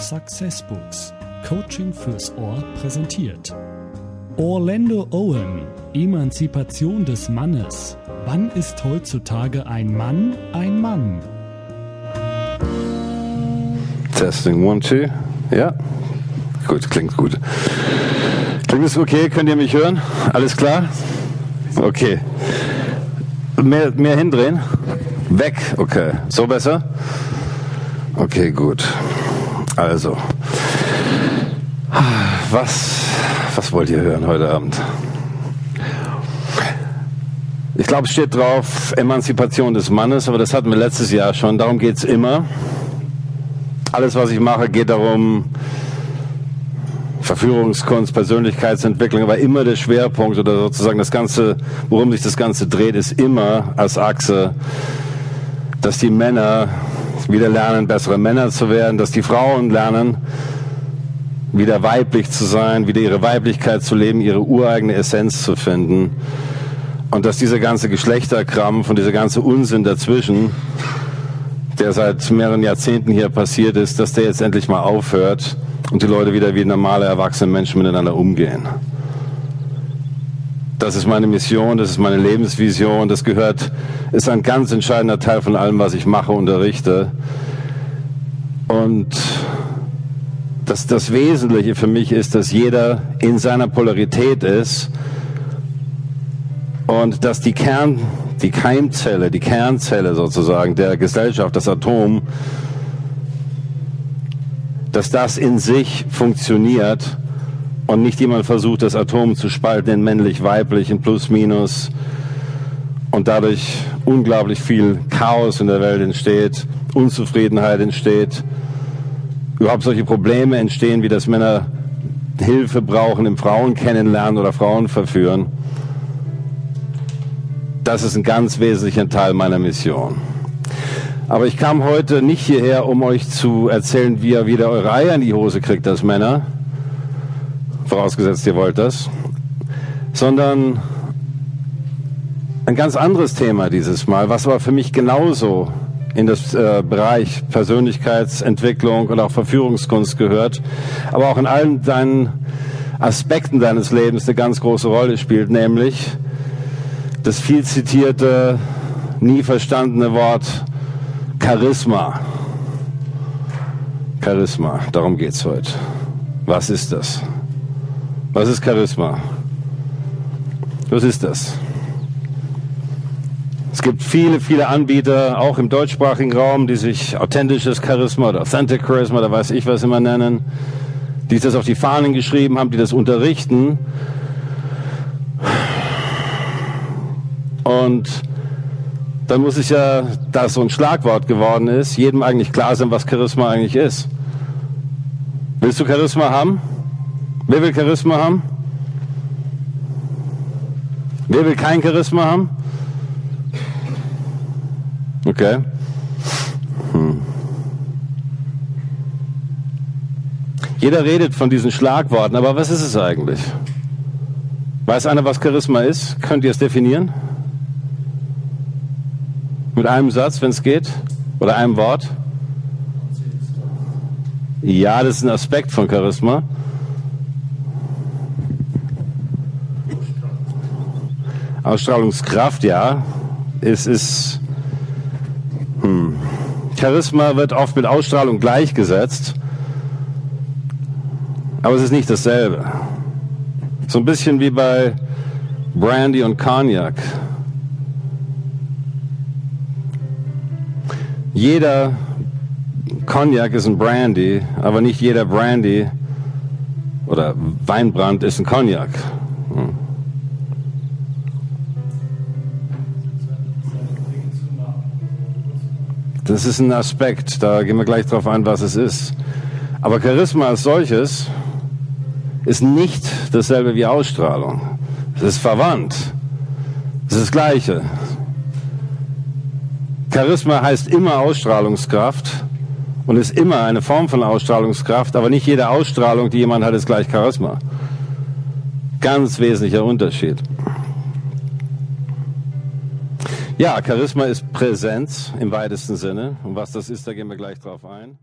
Success Books. Coaching fürs Ohr präsentiert. Orlando Owen, Emanzipation des Mannes. Wann ist heutzutage ein Mann ein Mann? Testing one, two. Ja. Gut, klingt gut. Klingt es okay? Könnt ihr mich hören? Alles klar? Okay. Mehr, mehr hindrehen? Weg, okay. So besser? Okay, gut. Also, was, was wollt ihr hören heute Abend? Ich glaube, es steht drauf Emanzipation des Mannes, aber das hatten wir letztes Jahr schon. Darum geht es immer. Alles, was ich mache, geht darum, Verführungskunst, Persönlichkeitsentwicklung, aber immer der Schwerpunkt oder sozusagen das Ganze, worum sich das Ganze dreht, ist immer als Achse dass die Männer wieder lernen, bessere Männer zu werden, dass die Frauen lernen, wieder weiblich zu sein, wieder ihre Weiblichkeit zu leben, ihre ureigene Essenz zu finden. Und dass dieser ganze Geschlechterkrampf und dieser ganze Unsinn dazwischen, der seit mehreren Jahrzehnten hier passiert ist, dass der jetzt endlich mal aufhört und die Leute wieder wie normale, erwachsene Menschen miteinander umgehen. Das ist meine Mission, das ist meine Lebensvision, das gehört, ist ein ganz entscheidender Teil von allem, was ich mache, unterrichte. Und das, das Wesentliche für mich ist, dass jeder in seiner Polarität ist und dass die Kern, die Keimzelle, die Kernzelle sozusagen der Gesellschaft, das Atom, dass das in sich funktioniert und nicht jemand versucht, das Atom zu spalten in männlich-weiblich, in Plus-Minus und dadurch unglaublich viel Chaos in der Welt entsteht, Unzufriedenheit entsteht, überhaupt solche Probleme entstehen, wie dass Männer Hilfe brauchen im Frauen kennenlernen oder Frauen verführen. Das ist ein ganz wesentlicher Teil meiner Mission. Aber ich kam heute nicht hierher, um euch zu erzählen, wie ihr wieder eure Eier in die Hose kriegt als Männer, vorausgesetzt ihr wollt das, sondern ein ganz anderes Thema dieses Mal, was aber für mich genauso in das äh, Bereich Persönlichkeitsentwicklung und auch Verführungskunst gehört, aber auch in allen deinen Aspekten deines Lebens eine ganz große Rolle spielt, nämlich das viel zitierte, nie verstandene Wort Charisma. Charisma, darum geht's heute. Was ist das? Was ist Charisma? Was ist das? Es gibt viele, viele Anbieter, auch im deutschsprachigen Raum, die sich authentisches Charisma oder Authentic Charisma, da weiß ich was immer nennen, die das auf die Fahnen geschrieben haben, die das unterrichten. Und dann muss es ja, da es so ein Schlagwort geworden ist, jedem eigentlich klar sein, was Charisma eigentlich ist. Willst du Charisma haben? Wer will Charisma haben? Wer will kein Charisma haben? Okay. Hm. Jeder redet von diesen Schlagworten, aber was ist es eigentlich? Weiß einer, was Charisma ist? Könnt ihr es definieren? Mit einem Satz, wenn es geht? Oder einem Wort? Ja, das ist ein Aspekt von Charisma. Ausstrahlungskraft, ja. Es ist. Hm. Charisma wird oft mit Ausstrahlung gleichgesetzt. Aber es ist nicht dasselbe. So ein bisschen wie bei Brandy und Cognac. Jeder Cognac ist ein Brandy, aber nicht jeder Brandy oder Weinbrand ist ein Cognac. Hm. Das ist ein Aspekt, da gehen wir gleich drauf ein, was es ist. Aber Charisma als solches ist nicht dasselbe wie Ausstrahlung. Es ist verwandt. Es ist das Gleiche. Charisma heißt immer Ausstrahlungskraft und ist immer eine Form von Ausstrahlungskraft, aber nicht jede Ausstrahlung, die jemand hat, ist gleich Charisma. Ganz wesentlicher Unterschied. Ja, Charisma ist Präsenz im weitesten Sinne. Und was das ist, da gehen wir gleich drauf ein.